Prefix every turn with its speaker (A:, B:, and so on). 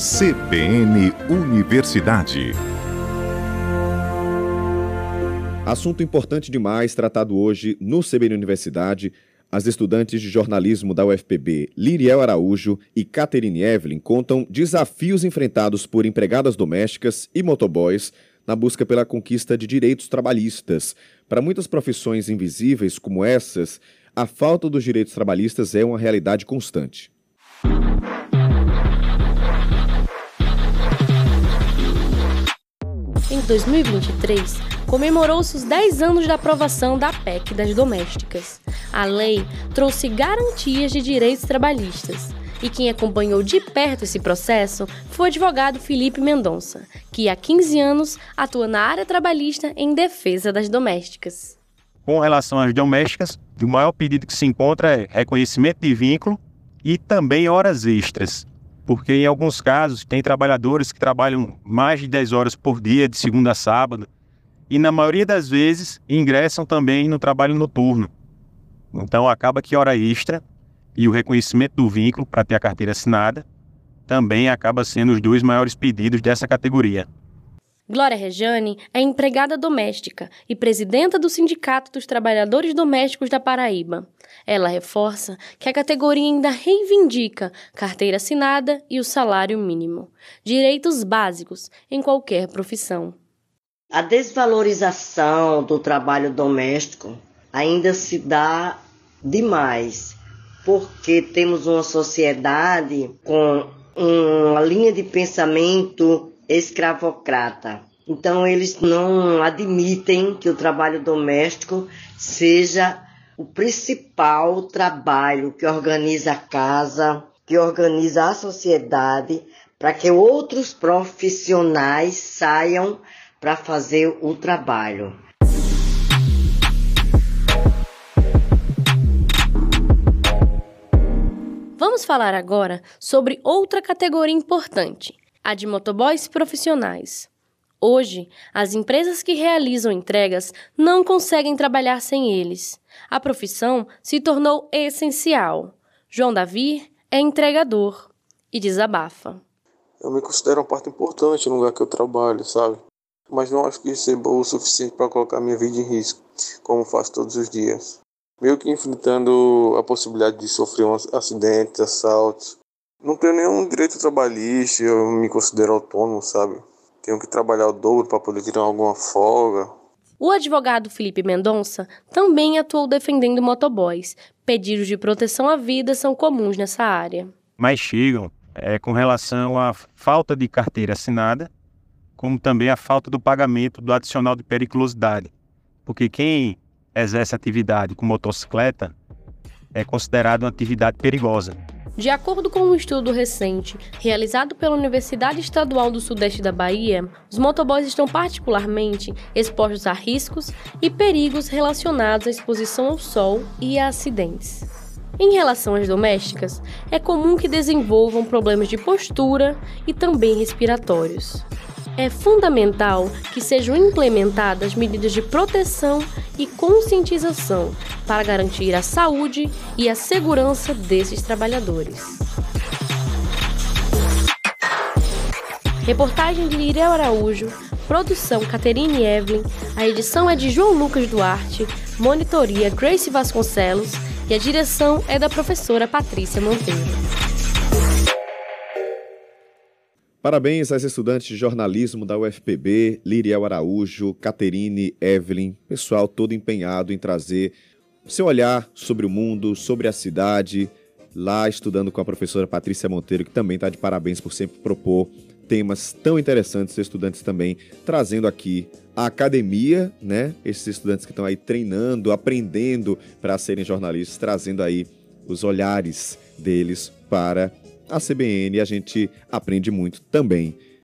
A: CBN Universidade.
B: Assunto importante demais tratado hoje no CBN Universidade. As estudantes de jornalismo da UFPB, Liriel Araújo e Catherine Evelyn, contam desafios enfrentados por empregadas domésticas e motoboys na busca pela conquista de direitos trabalhistas. Para muitas profissões invisíveis como essas, a falta dos direitos trabalhistas é uma realidade constante.
C: Em 2023, comemorou-se os 10 anos da aprovação da PEC das domésticas. A lei trouxe garantias de direitos trabalhistas. E quem acompanhou de perto esse processo foi o advogado Felipe Mendonça, que há 15 anos atua na área trabalhista em defesa das domésticas.
D: Com relação às domésticas, o maior pedido que se encontra é reconhecimento de vínculo e também horas extras porque em alguns casos tem trabalhadores que trabalham mais de 10 horas por dia, de segunda a sábado, e na maioria das vezes ingressam também no trabalho noturno. Então acaba que hora extra e o reconhecimento do vínculo para ter a carteira assinada também acaba sendo os dois maiores pedidos dessa categoria.
C: Glória Rejane é empregada doméstica e presidenta do Sindicato dos Trabalhadores Domésticos da Paraíba. Ela reforça que a categoria ainda reivindica carteira assinada e o salário mínimo, direitos básicos em qualquer profissão.
E: A desvalorização do trabalho doméstico ainda se dá demais, porque temos uma sociedade com uma linha de pensamento escravocrata. Então, eles não admitem que o trabalho doméstico seja o principal trabalho que organiza a casa, que organiza a sociedade, para que outros profissionais saiam para fazer o trabalho.
C: Vamos falar agora sobre outra categoria importante, a de motoboys profissionais. Hoje, as empresas que realizam entregas não conseguem trabalhar sem eles. A profissão se tornou essencial. João Davi é entregador e desabafa.
F: Eu me considero uma parte importante no lugar que eu trabalho, sabe? Mas não acho que bom o suficiente para colocar minha vida em risco, como faço todos os dias. Meio que enfrentando a possibilidade de sofrer um acidentes, assaltos, não tenho nenhum direito trabalhista, eu me considero autônomo, sabe? Tenho que trabalhar o dobro para poder tirar alguma folga.
C: O advogado Felipe Mendonça também atuou defendendo motoboys. Pedidos de proteção à vida são comuns nessa área.
D: Mas chegam é, com relação à falta de carteira assinada, como também a falta do pagamento do adicional de periculosidade. Porque quem exerce atividade com motocicleta é considerado uma atividade perigosa.
C: De acordo com um estudo recente realizado pela Universidade Estadual do Sudeste da Bahia, os motoboys estão particularmente expostos a riscos e perigos relacionados à exposição ao sol e a acidentes. Em relação às domésticas, é comum que desenvolvam problemas de postura e também respiratórios é fundamental que sejam implementadas medidas de proteção e conscientização para garantir a saúde e a segurança desses trabalhadores. Reportagem de Irel Araújo, produção Caterine Evelyn, a edição é de João Lucas Duarte, monitoria Grace Vasconcelos e a direção é da professora Patrícia Monteiro.
B: Parabéns às estudantes de jornalismo da UFPB, Liriel Araújo, Caterine, Evelyn, pessoal todo empenhado em trazer seu olhar sobre o mundo, sobre a cidade, lá estudando com a professora Patrícia Monteiro, que também está de parabéns por sempre propor temas tão interessantes, estudantes também trazendo aqui a academia, né? Esses estudantes que estão aí treinando, aprendendo para serem jornalistas, trazendo aí os olhares deles para a CBN a gente aprende muito também